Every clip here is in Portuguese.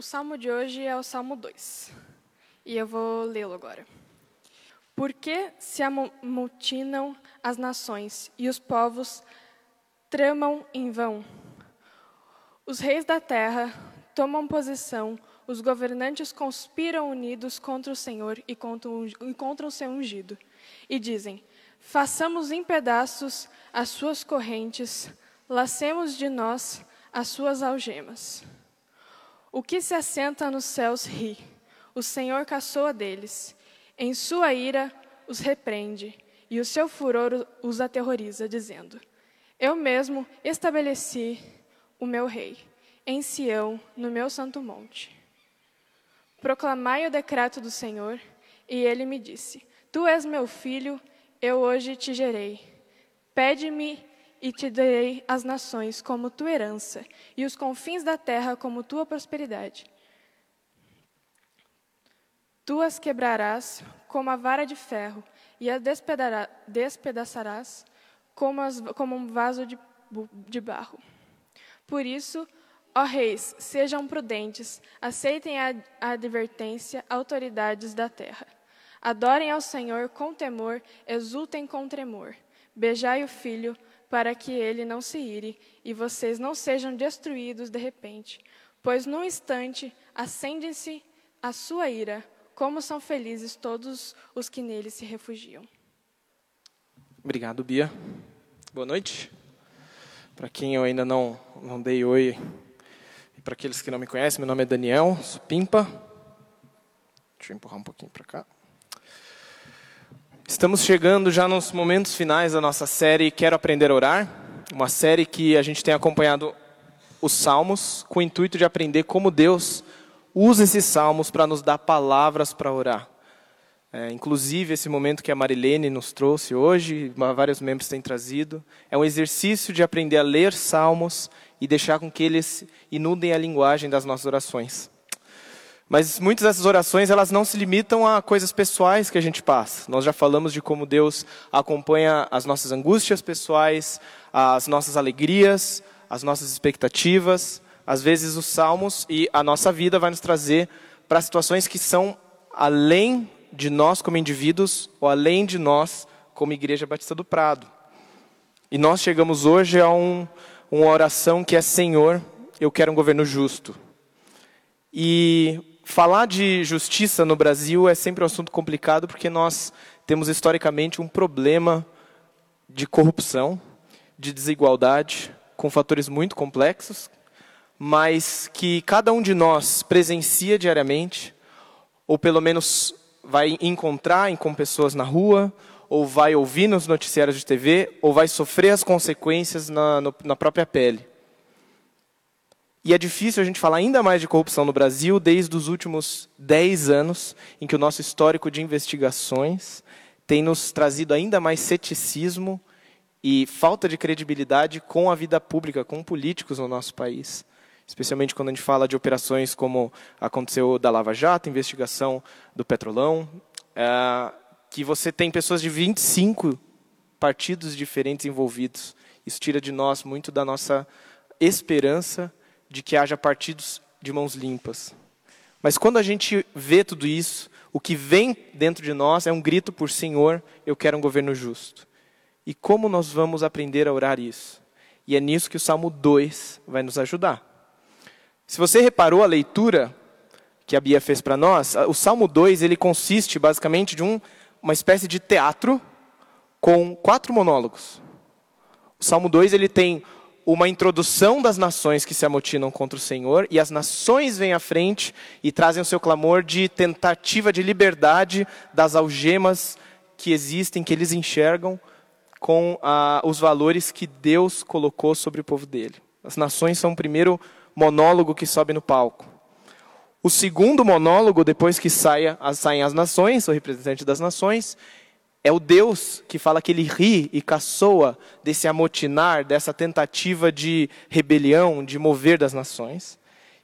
O salmo de hoje é o Salmo 2. E eu vou lê-lo agora. Por que se amotinam as nações e os povos tramam em vão? Os reis da terra tomam posição, os governantes conspiram unidos contra o Senhor e contra o, seu ungido. E dizem: Façamos em pedaços as suas correntes, lacemos de nós as suas algemas. O que se assenta nos céus ri, o Senhor caçoa deles. Em sua ira os repreende, e o seu furor os aterroriza, dizendo: Eu mesmo estabeleci o meu rei, em Sião, no meu santo monte. Proclamai o decreto do Senhor, e ele me disse: Tu és meu filho, eu hoje te gerei. Pede-me e te darei as nações como tua herança, e os confins da terra como tua prosperidade. Tu as quebrarás como a vara de ferro, e as despedaçarás como, as, como um vaso de, de barro. Por isso, ó reis, sejam prudentes, aceitem a, a advertência, autoridades da terra. Adorem ao Senhor com temor, exultem com tremor. Beijai o filho, para que ele não se ire e vocês não sejam destruídos de repente, pois num instante acende-se a sua ira, como são felizes todos os que nele se refugiam. Obrigado, Bia. Boa noite. Para quem eu ainda não, não dei oi, e para aqueles que não me conhecem, meu nome é Daniel, sou Pimpa. Deixa eu empurrar um pouquinho para cá. Estamos chegando já nos momentos finais da nossa série Quero Aprender a Orar, uma série que a gente tem acompanhado os salmos com o intuito de aprender como Deus usa esses salmos para nos dar palavras para orar. É, inclusive, esse momento que a Marilene nos trouxe hoje, vários membros têm trazido, é um exercício de aprender a ler salmos e deixar com que eles inundem a linguagem das nossas orações. Mas muitas dessas orações, elas não se limitam a coisas pessoais que a gente passa. Nós já falamos de como Deus acompanha as nossas angústias pessoais, as nossas alegrias, as nossas expectativas. Às vezes os salmos e a nossa vida vai nos trazer para situações que são além de nós como indivíduos ou além de nós como Igreja Batista do Prado. E nós chegamos hoje a um, uma oração que é Senhor, eu quero um governo justo. E Falar de justiça no Brasil é sempre um assunto complicado porque nós temos historicamente um problema de corrupção, de desigualdade, com fatores muito complexos, mas que cada um de nós presencia diariamente, ou pelo menos vai encontrar com pessoas na rua, ou vai ouvir nos noticiários de TV, ou vai sofrer as consequências na, no, na própria pele. E é difícil a gente falar ainda mais de corrupção no Brasil desde os últimos 10 anos, em que o nosso histórico de investigações tem nos trazido ainda mais ceticismo e falta de credibilidade com a vida pública, com políticos no nosso país. Especialmente quando a gente fala de operações como aconteceu da Lava Jato, investigação do Petrolão, é, que você tem pessoas de 25 partidos diferentes envolvidos. Isso tira de nós muito da nossa esperança de que haja partidos de mãos limpas. Mas quando a gente vê tudo isso, o que vem dentro de nós é um grito por Senhor, eu quero um governo justo. E como nós vamos aprender a orar isso? E é nisso que o Salmo 2 vai nos ajudar. Se você reparou a leitura que a Bia fez para nós, o Salmo 2 ele consiste basicamente de um, uma espécie de teatro com quatro monólogos. O Salmo 2 ele tem uma introdução das nações que se amotinam contra o Senhor, e as nações vêm à frente e trazem o seu clamor de tentativa de liberdade das algemas que existem, que eles enxergam, com ah, os valores que Deus colocou sobre o povo dele. As nações são o primeiro monólogo que sobe no palco. O segundo monólogo, depois que saia, saem as nações, o representante das nações, é o Deus que fala que ele ri e caçoa desse amotinar, dessa tentativa de rebelião, de mover das nações.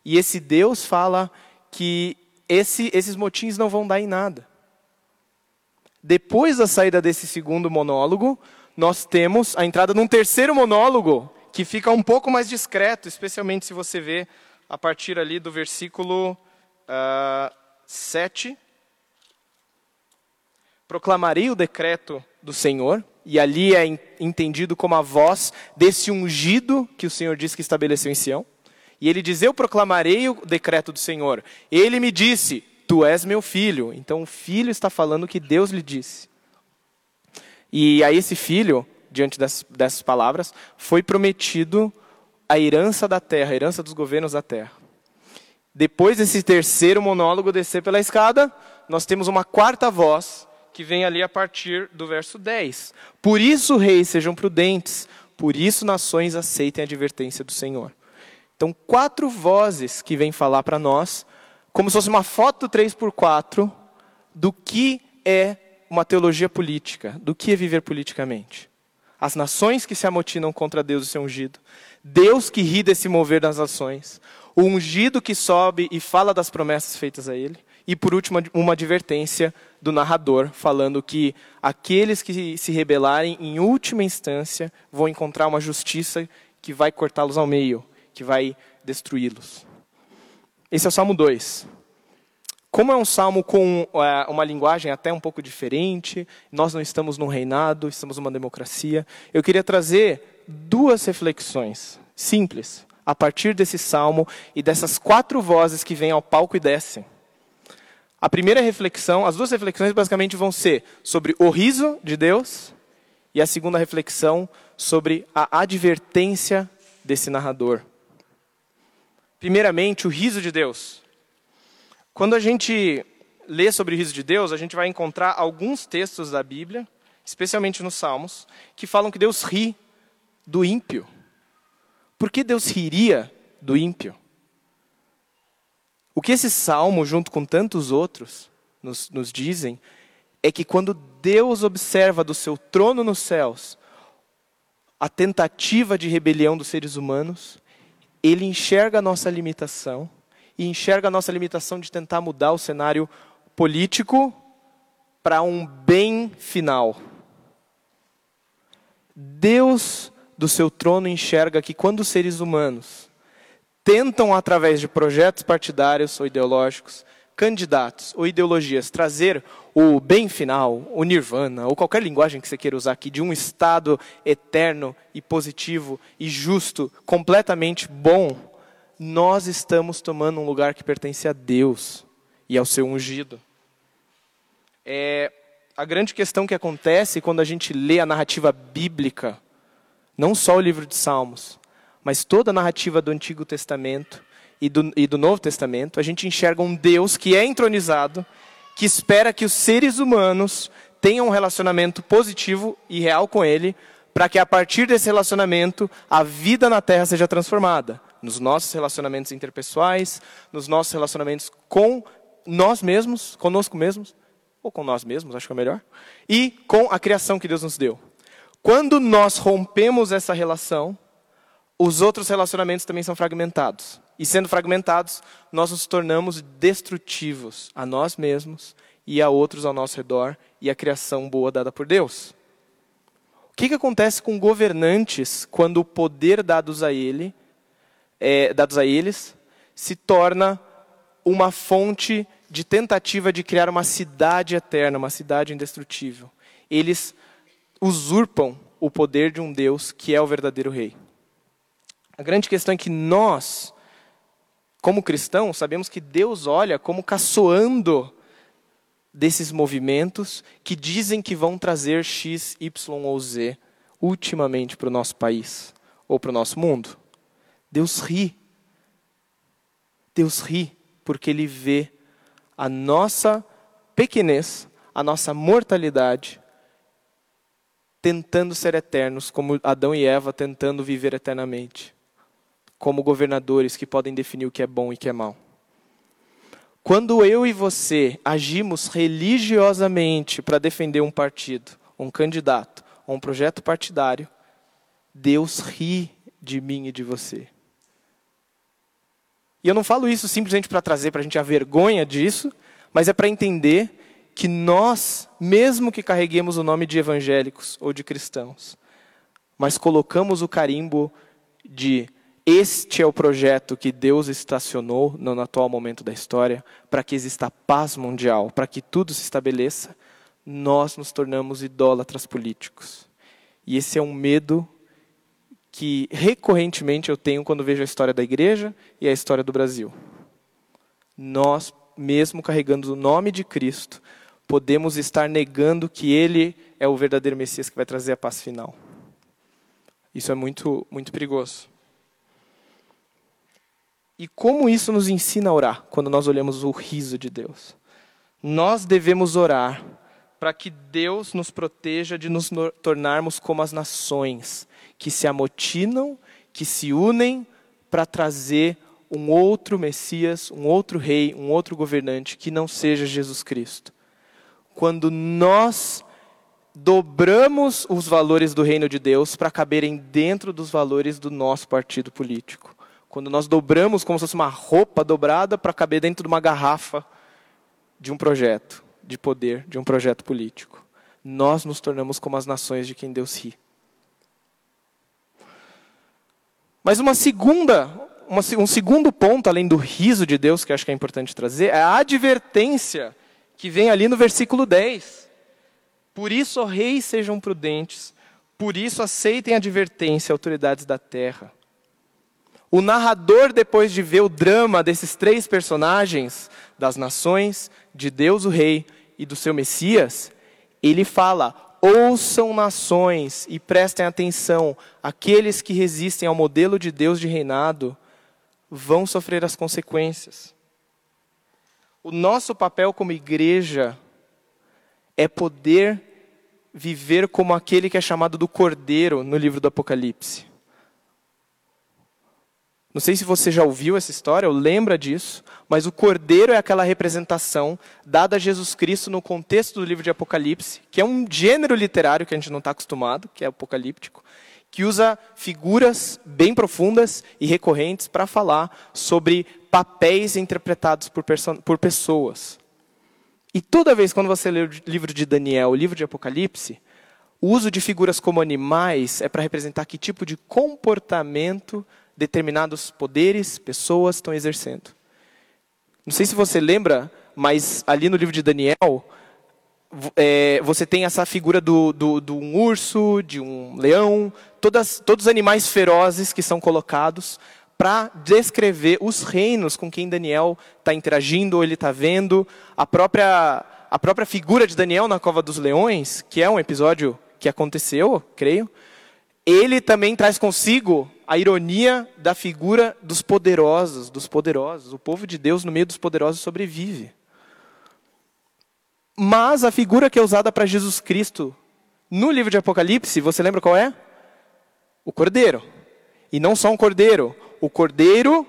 E esse Deus fala que esse, esses motins não vão dar em nada. Depois da saída desse segundo monólogo, nós temos a entrada num terceiro monólogo, que fica um pouco mais discreto, especialmente se você vê a partir ali do versículo uh, 7. Proclamarei o decreto do Senhor, e ali é entendido como a voz desse ungido que o Senhor diz que estabeleceu em Sião. E ele diz: Eu proclamarei o decreto do Senhor. Ele me disse: Tu és meu filho. Então o filho está falando o que Deus lhe disse. E a esse filho, diante das, dessas palavras, foi prometido a herança da terra, a herança dos governos da terra. Depois desse terceiro monólogo descer pela escada, nós temos uma quarta voz que vem ali a partir do verso 10. Por isso, reis, sejam prudentes, por isso, nações aceitem a advertência do Senhor. Então, quatro vozes que vêm falar para nós, como se fosse uma foto 3x4 do que é uma teologia política, do que é viver politicamente. As nações que se amotinam contra Deus e seu ungido. Deus que ri desse mover das ações. O ungido que sobe e fala das promessas feitas a ele. E por último, uma advertência do narrador, falando que aqueles que se rebelarem, em última instância, vão encontrar uma justiça que vai cortá-los ao meio que vai destruí-los. Esse é o Salmo 2. Como é um salmo com é, uma linguagem até um pouco diferente, nós não estamos num reinado, estamos numa democracia, eu queria trazer duas reflexões simples a partir desse salmo e dessas quatro vozes que vêm ao palco e descem. A primeira reflexão, as duas reflexões basicamente vão ser sobre o riso de Deus e a segunda reflexão sobre a advertência desse narrador. Primeiramente, o riso de Deus. Quando a gente lê sobre o riso de Deus, a gente vai encontrar alguns textos da Bíblia, especialmente nos Salmos, que falam que Deus ri do ímpio. Por que Deus riria do ímpio? O que esse salmo, junto com tantos outros, nos, nos dizem é que quando Deus observa do seu trono nos céus a tentativa de rebelião dos seres humanos, ele enxerga a nossa limitação e enxerga a nossa limitação de tentar mudar o cenário político para um bem final. Deus do seu trono enxerga que quando os seres humanos tentam, através de projetos partidários ou ideológicos, candidatos ou ideologias trazer o bem final, o nirvana, ou qualquer linguagem que você queira usar aqui, de um estado eterno e positivo e justo, completamente bom, nós estamos tomando um lugar que pertence a Deus e ao seu ungido. É a grande questão que acontece quando a gente lê a narrativa bíblica, não só o livro de Salmos, mas toda a narrativa do Antigo Testamento, e do, e do Novo Testamento, a gente enxerga um Deus que é entronizado, que espera que os seres humanos tenham um relacionamento positivo e real com Ele, para que a partir desse relacionamento a vida na Terra seja transformada. Nos nossos relacionamentos interpessoais, nos nossos relacionamentos com nós mesmos, conosco mesmos, ou com nós mesmos, acho que é melhor, e com a criação que Deus nos deu. Quando nós rompemos essa relação, os outros relacionamentos também são fragmentados. E sendo fragmentados, nós nos tornamos destrutivos a nós mesmos e a outros ao nosso redor e a criação boa dada por Deus. O que, que acontece com governantes quando o poder dados a, ele, é, dados a eles se torna uma fonte de tentativa de criar uma cidade eterna, uma cidade indestrutível? Eles usurpam o poder de um Deus que é o verdadeiro rei. A grande questão é que nós como cristãos, sabemos que Deus olha como caçoando desses movimentos que dizem que vão trazer X, Y ou Z ultimamente para o nosso país ou para o nosso mundo. Deus ri. Deus ri porque Ele vê a nossa pequenez, a nossa mortalidade, tentando ser eternos, como Adão e Eva tentando viver eternamente como governadores que podem definir o que é bom e o que é mal. Quando eu e você agimos religiosamente para defender um partido, um candidato, ou um projeto partidário, Deus ri de mim e de você. E eu não falo isso simplesmente para trazer para a gente a vergonha disso, mas é para entender que nós, mesmo que carreguemos o nome de evangélicos ou de cristãos, mas colocamos o carimbo de Este é o projeto que Deus estacionou no atual momento da história para que exista paz mundial, para que tudo se estabeleça. Nós nos tornamos idólatras políticos. E esse é um medo que recorrentemente eu tenho quando vejo a história da igreja e a história do Brasil. Nós, mesmo carregando o nome de Cristo, podemos estar negando que Ele é o verdadeiro Messias que vai trazer a paz final. Isso é muito, muito perigoso. E como isso nos ensina a orar quando nós olhamos o riso de Deus? Nós devemos orar para que Deus nos proteja de nos tornarmos como as nações que se amotinam, que se unem para trazer um outro Messias, um outro rei, um outro governante que não seja Jesus Cristo. Quando nós dobramos os valores do reino de Deus para caberem dentro dos valores do nosso partido político. Quando nós dobramos como se fosse uma roupa dobrada para caber dentro de uma garrafa de um projeto de poder, de um projeto político. Nós nos tornamos como as nações de quem Deus ri. Mas uma segunda, uma, um segundo ponto, além do riso de Deus, que acho que é importante trazer, é a advertência que vem ali no versículo 10. Por isso, reis, sejam prudentes. Por isso, aceitem a advertência, autoridades da terra. O narrador, depois de ver o drama desses três personagens, das nações, de Deus o Rei e do seu Messias, ele fala: ouçam nações e prestem atenção, aqueles que resistem ao modelo de Deus de reinado vão sofrer as consequências. O nosso papel como igreja é poder viver como aquele que é chamado do Cordeiro no livro do Apocalipse. Não sei se você já ouviu essa história ou lembra disso, mas o Cordeiro é aquela representação dada a Jesus Cristo no contexto do livro de Apocalipse, que é um gênero literário que a gente não está acostumado, que é apocalíptico, que usa figuras bem profundas e recorrentes para falar sobre papéis interpretados por, por pessoas. E toda vez quando você lê o livro de Daniel, o livro de Apocalipse, o uso de figuras como animais é para representar que tipo de comportamento determinados poderes, pessoas estão exercendo. Não sei se você lembra, mas ali no livro de Daniel, é, você tem essa figura do, do, do, um urso, de um leão, todas, todos os animais ferozes que são colocados para descrever os reinos com quem Daniel está interagindo ou ele está vendo. A própria, a própria figura de Daniel na Cova dos Leões, que é um episódio que aconteceu, creio, ele também traz consigo a ironia da figura dos poderosos, dos poderosos. O povo de Deus no meio dos poderosos sobrevive. Mas a figura que é usada para Jesus Cristo no livro de Apocalipse, você lembra qual é? O cordeiro. E não só um cordeiro, o cordeiro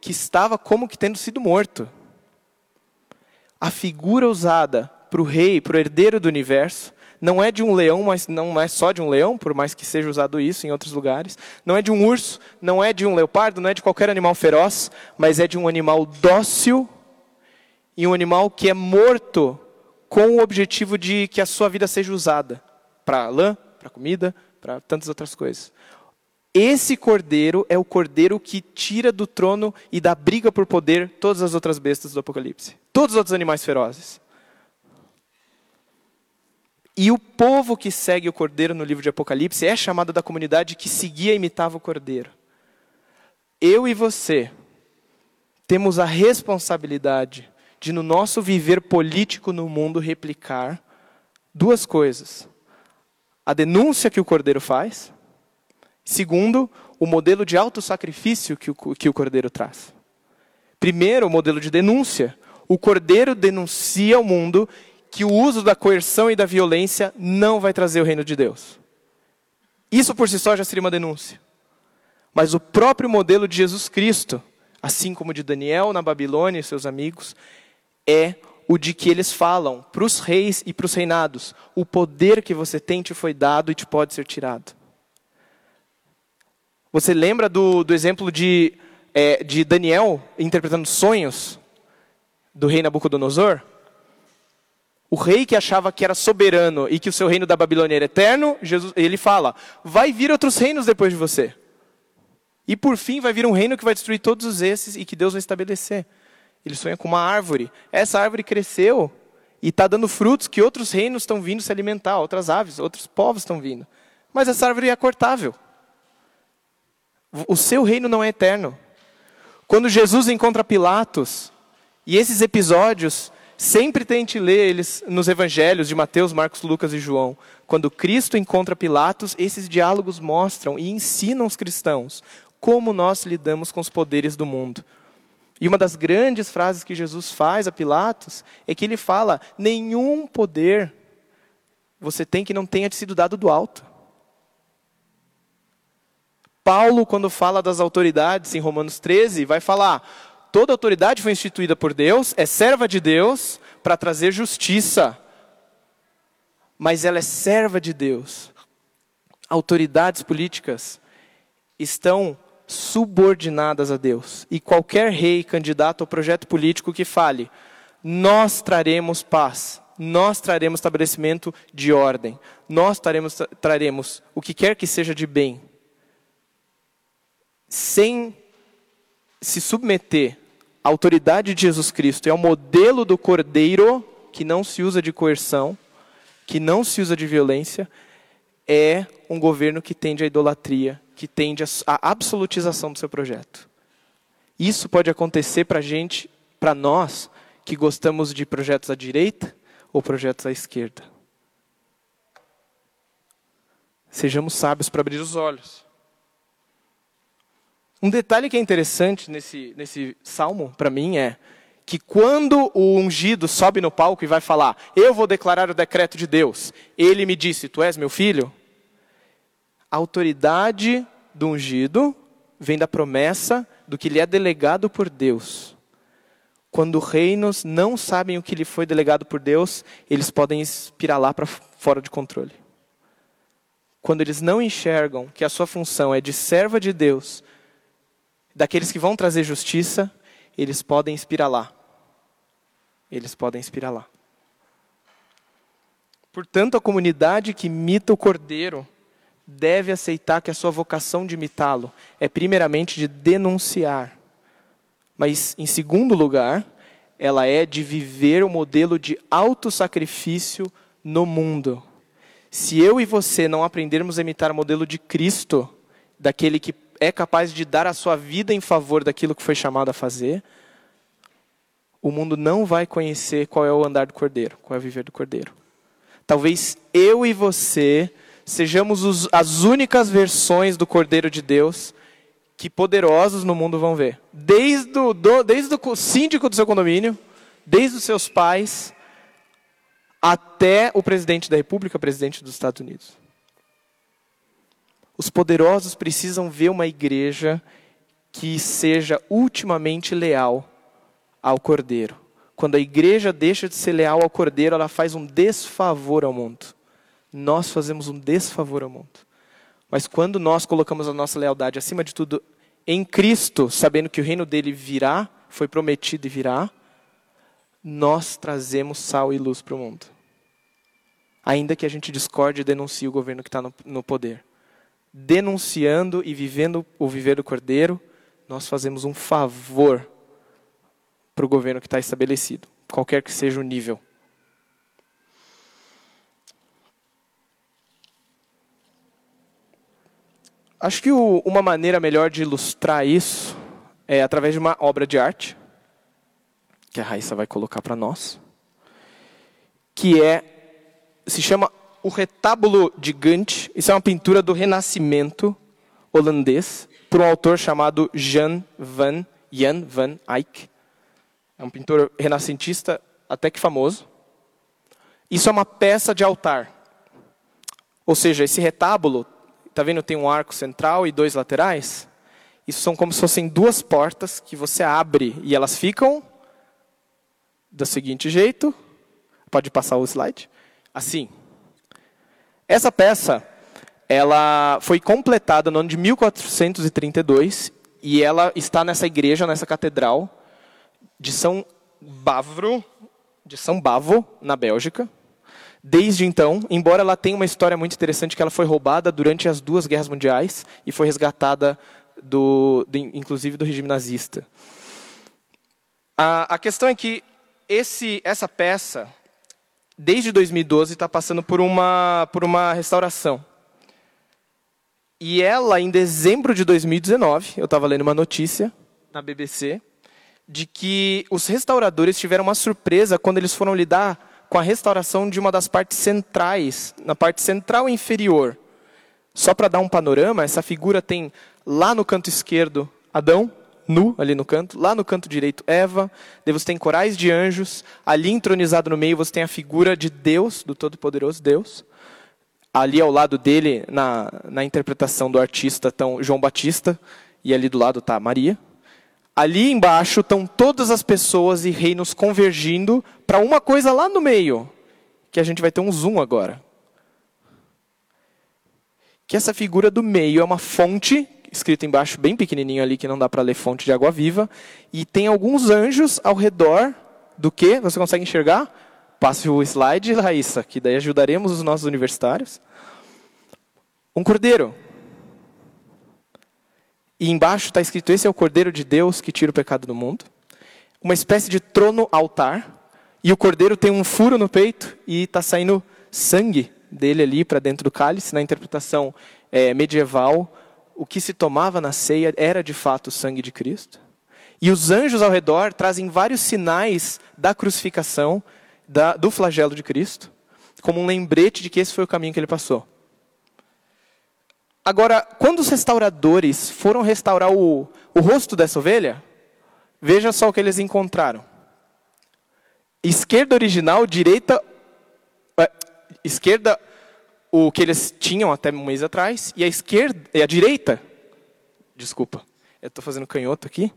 que estava como que tendo sido morto. A figura usada para o rei, para o herdeiro do universo, não é de um leão, mas não é só de um leão, por mais que seja usado isso em outros lugares. Não é de um urso, não é de um leopardo, não é de qualquer animal feroz, mas é de um animal dócil e um animal que é morto com o objetivo de que a sua vida seja usada para lã, para comida, para tantas outras coisas. Esse cordeiro é o cordeiro que tira do trono e da briga por poder todas as outras bestas do Apocalipse. Todos os outros animais ferozes. E o povo que segue o cordeiro no livro de Apocalipse é chamado da comunidade que seguia e imitava o cordeiro. Eu e você temos a responsabilidade de, no nosso viver político no mundo, replicar duas coisas: a denúncia que o cordeiro faz Segundo, o modelo de autossacrifício que o, que o cordeiro traz. Primeiro, o modelo de denúncia. O cordeiro denuncia ao mundo que o uso da coerção e da violência não vai trazer o reino de Deus. Isso por si só já seria uma denúncia. Mas o próprio modelo de Jesus Cristo, assim como de Daniel na Babilônia e seus amigos, é o de que eles falam para os reis e para os reinados: o poder que você tem te foi dado e te pode ser tirado. Você lembra do, do exemplo de, é, de Daniel interpretando sonhos do rei Nabucodonosor? O rei que achava que era soberano e que o seu reino da Babilônia era eterno, Jesus, ele fala: vai vir outros reinos depois de você. E por fim vai vir um reino que vai destruir todos esses e que Deus vai estabelecer. Ele sonha com uma árvore. Essa árvore cresceu e está dando frutos que outros reinos estão vindo se alimentar, outras aves, outros povos estão vindo. Mas essa árvore é cortável. O seu reino não é eterno. Quando Jesus encontra Pilatos, e esses episódios sempre tente ler eles nos evangelhos de Mateus, Marcos, Lucas e João. Quando Cristo encontra Pilatos, esses diálogos mostram e ensinam os cristãos como nós lidamos com os poderes do mundo. E uma das grandes frases que Jesus faz a Pilatos é que ele fala: nenhum poder você tem que não tenha sido dado do alto. Paulo, quando fala das autoridades em Romanos 13, vai falar: toda autoridade foi instituída por Deus, é serva de Deus para trazer justiça. Mas ela é serva de Deus. Autoridades políticas estão subordinadas a Deus. E qualquer rei candidato ao projeto político que fale, nós traremos paz, nós traremos estabelecimento de ordem, nós traremos, traremos o que quer que seja de bem, sem se submeter à autoridade de Jesus Cristo e ao modelo do cordeiro, que não se usa de coerção, que não se usa de violência, é um governo que tende à idolatria, que tende à absolutização do seu projeto. Isso pode acontecer para a gente, para nós, que gostamos de projetos à direita ou projetos à esquerda. Sejamos sábios para abrir os olhos. Um detalhe que é interessante nesse, nesse salmo, para mim, é que quando o ungido sobe no palco e vai falar, eu vou declarar o decreto de Deus, ele me disse, tu és meu filho, a autoridade do ungido vem da promessa do que lhe é delegado por Deus. Quando reinos não sabem o que lhe foi delegado por Deus, eles podem espiralar para fora de controle. Quando eles não enxergam que a sua função é de serva de Deus, daqueles que vão trazer justiça, eles podem espiralar. Eles podem espiralar. Portanto, a comunidade que imita o cordeiro deve aceitar que a sua vocação de imitá-lo é primeiramente de denunciar, mas em segundo lugar, ela é de viver o modelo de autossacrifício no mundo. Se eu e você não aprendermos a imitar o modelo de Cristo, daquele que é capaz de dar a sua vida em favor daquilo que foi chamado a fazer, o mundo não vai conhecer qual é o andar do cordeiro, qual é o viver do cordeiro. Talvez eu e você sejamos os, as únicas versões do Cordeiro de Deus que poderosos no mundo vão ver. Desde o, do, desde o síndico do seu condomínio, desde os seus pais, até o presidente da República, presidente dos Estados Unidos. Os poderosos precisam ver uma igreja que seja ultimamente leal ao Cordeiro. Quando a igreja deixa de ser leal ao Cordeiro, ela faz um desfavor ao mundo nós fazemos um desfavor ao mundo. Mas quando nós colocamos a nossa lealdade acima de tudo em Cristo, sabendo que o reino dele virá, foi prometido e virá, nós trazemos sal e luz para o mundo. Ainda que a gente discorde e denuncie o governo que está no, no poder. Denunciando e vivendo o viver do cordeiro, nós fazemos um favor para o governo que está estabelecido, qualquer que seja o nível. Acho que o, uma maneira melhor de ilustrar isso é através de uma obra de arte, que a Raíssa vai colocar para nós, que é se chama O Retábulo de Gant. Isso é uma pintura do Renascimento holandês, por um autor chamado Jan van, Jan van Eyck. É um pintor renascentista até que famoso. Isso é uma peça de altar. Ou seja, esse retábulo Está vendo? Tem um arco central e dois laterais. Isso são como se fossem duas portas que você abre e elas ficam do seguinte jeito. Pode passar o slide. Assim. Essa peça, ela foi completada no ano de 1432 e ela está nessa igreja, nessa catedral de São Bavro, de São Bavo, na Bélgica. Desde então, embora ela tenha uma história muito interessante que ela foi roubada durante as duas guerras mundiais e foi resgatada do, do inclusive do regime nazista. A, a questão é que esse, essa peça, desde 2012, está passando por uma, por uma restauração. E ela, em dezembro de 2019, eu estava lendo uma notícia na BBC, de que os restauradores tiveram uma surpresa quando eles foram lidar com a restauração de uma das partes centrais, na parte central inferior. Só para dar um panorama, essa figura tem lá no canto esquerdo Adão, nu, ali no canto. Lá no canto direito, Eva. Daí você tem corais de anjos. Ali entronizado no meio, você tem a figura de Deus, do Todo-Poderoso Deus ali ao lado dele, na, na interpretação do artista, estão João Batista, e ali do lado está Maria. Ali embaixo estão todas as pessoas e reinos convergindo para uma coisa lá no meio, que a gente vai ter um zoom agora. Que essa figura do meio é uma fonte, escrita embaixo bem pequenininho ali, que não dá para ler fonte de água viva, e tem alguns anjos ao redor do que? Você consegue enxergar? Passe o slide, Raíssa, que daí ajudaremos os nossos universitários. Um cordeiro. E embaixo está escrito: Esse é o cordeiro de Deus que tira o pecado do mundo. Uma espécie de trono-altar. E o cordeiro tem um furo no peito e está saindo sangue dele ali para dentro do cálice. Na interpretação é, medieval, o que se tomava na ceia era de fato o sangue de Cristo. E os anjos ao redor trazem vários sinais da crucificação da, do flagelo de Cristo, como um lembrete de que esse foi o caminho que ele passou. Agora, quando os restauradores foram restaurar o, o rosto dessa ovelha, veja só o que eles encontraram. Esquerda original, direita. É, esquerda, o que eles tinham até um mês atrás, e a esquerda, e a direita, desculpa, eu estou fazendo canhoto aqui.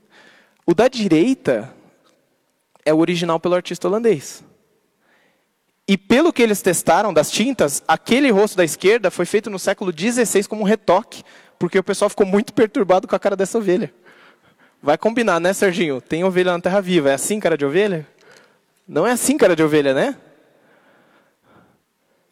O da direita é o original pelo artista holandês. E pelo que eles testaram das tintas, aquele rosto da esquerda foi feito no século XVI como um retoque, porque o pessoal ficou muito perturbado com a cara dessa ovelha. Vai combinar, né, Serginho? Tem ovelha na terra viva. É assim, cara de ovelha? Não é assim, cara de ovelha, né?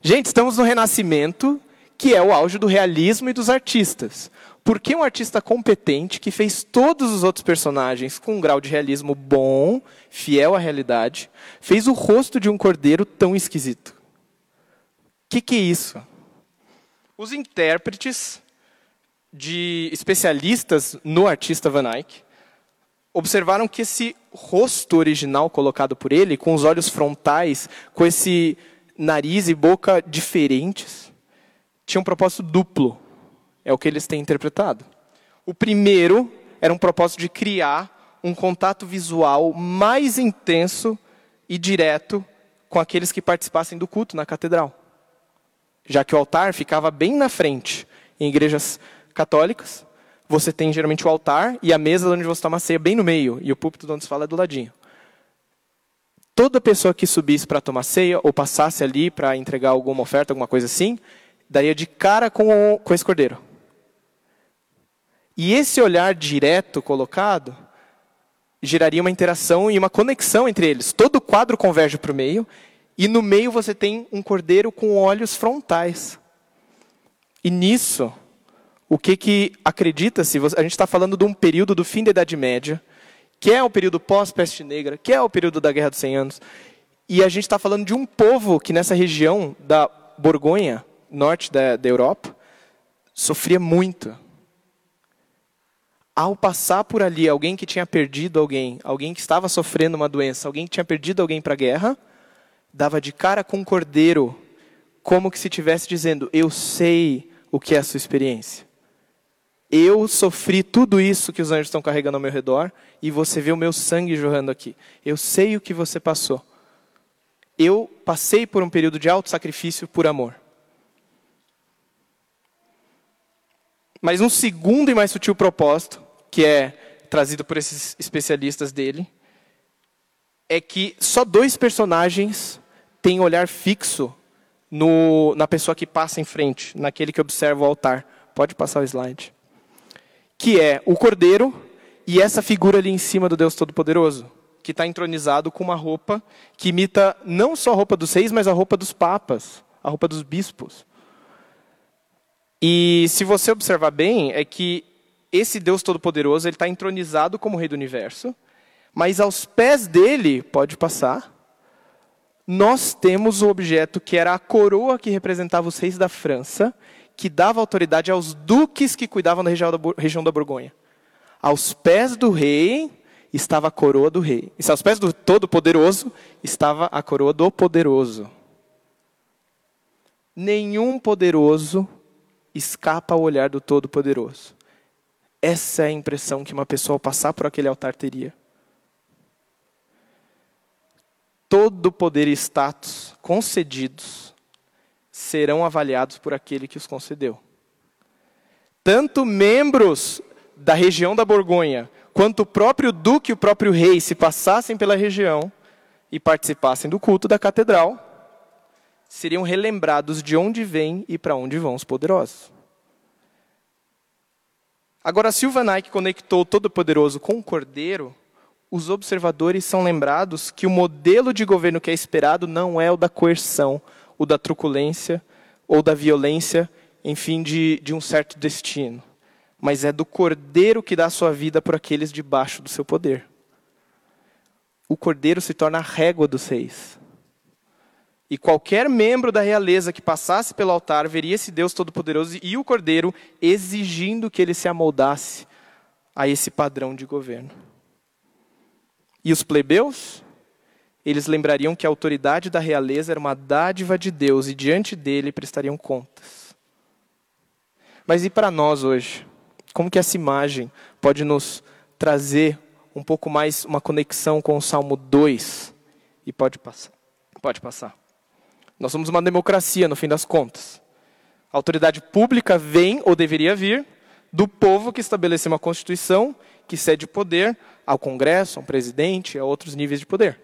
Gente, estamos no Renascimento, que é o auge do realismo e dos artistas. Por que um artista competente que fez todos os outros personagens com um grau de realismo bom, fiel à realidade, fez o rosto de um cordeiro tão esquisito? O que, que é isso? Os intérpretes de especialistas no artista Van Eyck observaram que esse rosto original colocado por ele, com os olhos frontais, com esse nariz e boca diferentes, tinha um propósito duplo. É o que eles têm interpretado. O primeiro era um propósito de criar um contato visual mais intenso e direto com aqueles que participassem do culto na catedral. Já que o altar ficava bem na frente. Em igrejas católicas, você tem geralmente o altar e a mesa onde você toma ceia bem no meio, e o púlpito onde se fala é do ladinho. Toda pessoa que subisse para tomar ceia ou passasse ali para entregar alguma oferta, alguma coisa assim, daria de cara com, com esse cordeiro. E esse olhar direto colocado geraria uma interação e uma conexão entre eles. Todo o quadro converge para o meio, e no meio você tem um cordeiro com olhos frontais. E nisso, o que, que acredita-se? A gente está falando de um período do fim da Idade Média, que é o período pós-peste negra, que é o período da Guerra dos 100 Anos. E a gente está falando de um povo que nessa região da Borgonha, norte da, da Europa, sofria muito ao passar por ali alguém que tinha perdido alguém, alguém que estava sofrendo uma doença, alguém que tinha perdido alguém para a guerra, dava de cara com um cordeiro, como que se estivesse dizendo: Eu sei o que é a sua experiência. Eu sofri tudo isso que os anjos estão carregando ao meu redor e você vê o meu sangue jorrando aqui. Eu sei o que você passou. Eu passei por um período de alto sacrifício por amor. Mas um segundo e mais sutil propósito que é trazido por esses especialistas dele, é que só dois personagens têm olhar fixo no, na pessoa que passa em frente, naquele que observa o altar. Pode passar o slide. Que é o cordeiro e essa figura ali em cima do Deus Todo-Poderoso, que está entronizado com uma roupa que imita não só a roupa dos reis, mas a roupa dos papas, a roupa dos bispos. E se você observar bem, é que esse Deus Todo-Poderoso ele está entronizado como Rei do Universo, mas aos pés dele, pode passar, nós temos o objeto que era a coroa que representava os reis da França, que dava autoridade aos duques que cuidavam da região da, Borgonha. Aos pés do rei estava a coroa do rei. E aos pés do Todo-Poderoso estava a coroa do poderoso. Nenhum poderoso escapa ao olhar do Todo-Poderoso. Essa é a impressão que uma pessoa ao passar por aquele altar teria. Todo poder e status concedidos serão avaliados por aquele que os concedeu. Tanto membros da região da Borgonha, quanto o próprio duque e o próprio rei, se passassem pela região e participassem do culto da catedral, seriam relembrados de onde vêm e para onde vão os poderosos. Agora, se o Van Eyck conectou o Todo-Poderoso com o Cordeiro, os observadores são lembrados que o modelo de governo que é esperado não é o da coerção, o da truculência ou da violência, enfim, de, de um certo destino, mas é do cordeiro que dá sua vida por aqueles debaixo do seu poder. O cordeiro se torna a régua dos reis. E qualquer membro da realeza que passasse pelo altar veria esse Deus Todo-Poderoso e o cordeiro exigindo que ele se amoldasse a esse padrão de governo. E os plebeus? Eles lembrariam que a autoridade da realeza era uma dádiva de Deus e diante dele prestariam contas. Mas e para nós hoje? Como que essa imagem pode nos trazer um pouco mais uma conexão com o Salmo 2? E pode passar. Pode passar. Nós somos uma democracia, no fim das contas. A autoridade pública vem, ou deveria vir, do povo que estabeleceu uma Constituição que cede poder ao Congresso, ao presidente, a outros níveis de poder.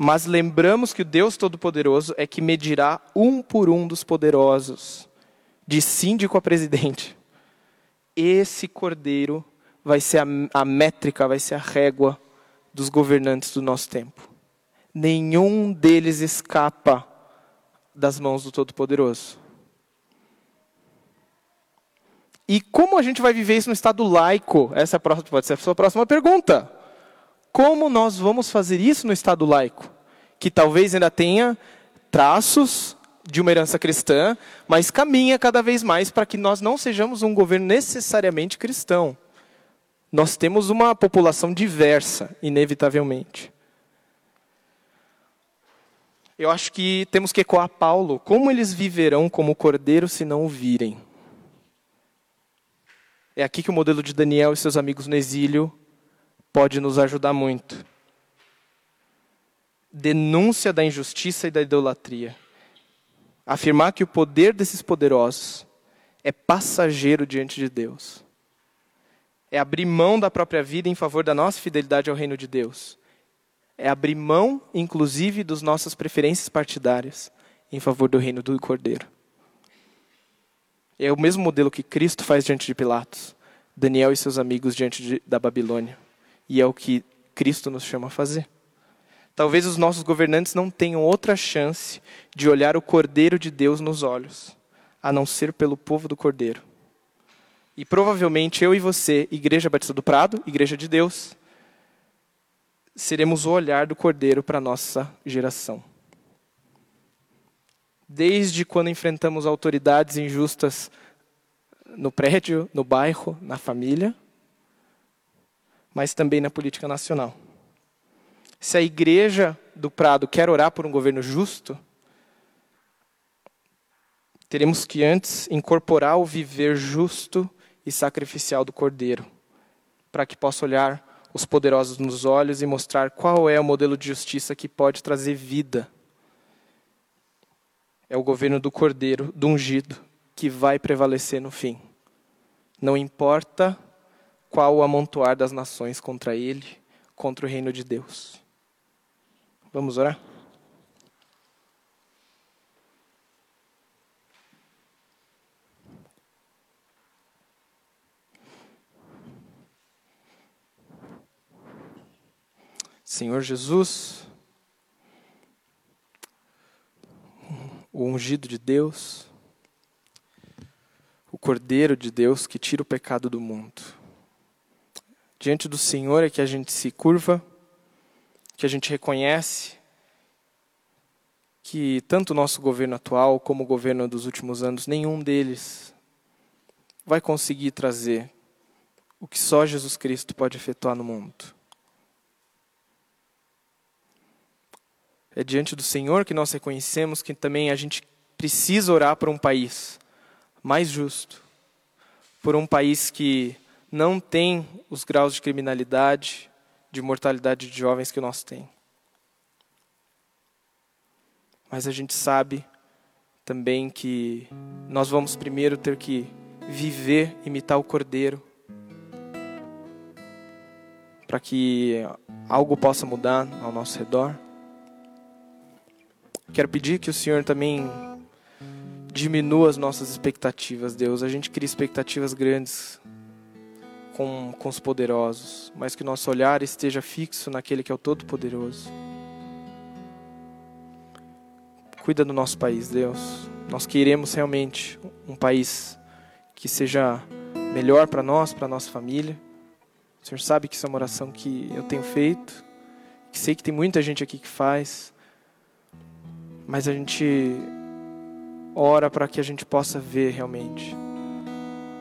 Mas lembramos que o Deus Todo-Poderoso é que medirá um por um dos poderosos, de síndico a presidente. Esse cordeiro vai ser a, a métrica, vai ser a régua dos governantes do nosso tempo. Nenhum deles escapa das mãos do Todo-Poderoso. E como a gente vai viver isso no Estado laico? Essa é pode ser a sua próxima pergunta. Como nós vamos fazer isso no Estado laico? Que talvez ainda tenha traços de uma herança cristã, mas caminha cada vez mais para que nós não sejamos um governo necessariamente cristão. Nós temos uma população diversa, inevitavelmente. Eu acho que temos que ecoar Paulo. Como eles viverão como cordeiro se não o virem? É aqui que o modelo de Daniel e seus amigos no exílio pode nos ajudar muito. Denúncia da injustiça e da idolatria. Afirmar que o poder desses poderosos é passageiro diante de Deus. É abrir mão da própria vida em favor da nossa fidelidade ao reino de Deus. É abrir mão, inclusive, das nossas preferências partidárias em favor do reino do Cordeiro. É o mesmo modelo que Cristo faz diante de Pilatos, Daniel e seus amigos diante de, da Babilônia. E é o que Cristo nos chama a fazer. Talvez os nossos governantes não tenham outra chance de olhar o Cordeiro de Deus nos olhos, a não ser pelo povo do Cordeiro. E provavelmente eu e você, Igreja Batista do Prado, Igreja de Deus, seremos o olhar do Cordeiro para a nossa geração desde quando enfrentamos autoridades injustas no prédio, no bairro, na família, mas também na política nacional. Se a igreja do Prado quer orar por um governo justo, teremos que antes incorporar o viver justo e sacrificial do Cordeiro, para que possa olhar os poderosos nos olhos e mostrar qual é o modelo de justiça que pode trazer vida é o governo do Cordeiro, do ungido, que vai prevalecer no fim. Não importa qual o amontoar das nações contra ele, contra o reino de Deus. Vamos orar? Senhor Jesus, o ungido de Deus, o Cordeiro de Deus que tira o pecado do mundo. Diante do Senhor é que a gente se curva, que a gente reconhece que tanto o nosso governo atual como o governo dos últimos anos, nenhum deles vai conseguir trazer o que só Jesus Cristo pode efetuar no mundo. É diante do Senhor que nós reconhecemos que também a gente precisa orar por um país mais justo, por um país que não tem os graus de criminalidade, de mortalidade de jovens que nós temos. Mas a gente sabe também que nós vamos primeiro ter que viver, imitar o Cordeiro, para que algo possa mudar ao nosso redor. Quero pedir que o Senhor também diminua as nossas expectativas, Deus. A gente cria expectativas grandes com, com os poderosos, mas que nosso olhar esteja fixo naquele que é o Todo-Poderoso. Cuida do nosso país, Deus. Nós queremos realmente um país que seja melhor para nós, para nossa família. O Senhor sabe que isso é uma oração que eu tenho feito, que sei que tem muita gente aqui que faz, mas a gente ora para que a gente possa ver realmente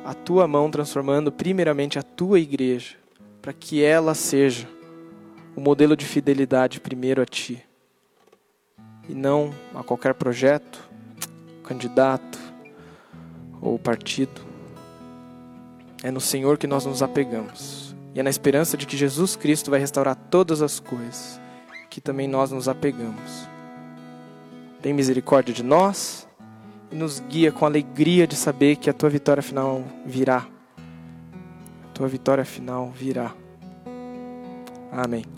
a tua mão transformando primeiramente a tua igreja, para que ela seja o modelo de fidelidade primeiro a ti e não a qualquer projeto, candidato ou partido. É no Senhor que nós nos apegamos. E é na esperança de que Jesus Cristo vai restaurar todas as coisas que também nós nos apegamos. Tem misericórdia de nós e nos guia com alegria de saber que a tua vitória final virá. A tua vitória final virá. Amém.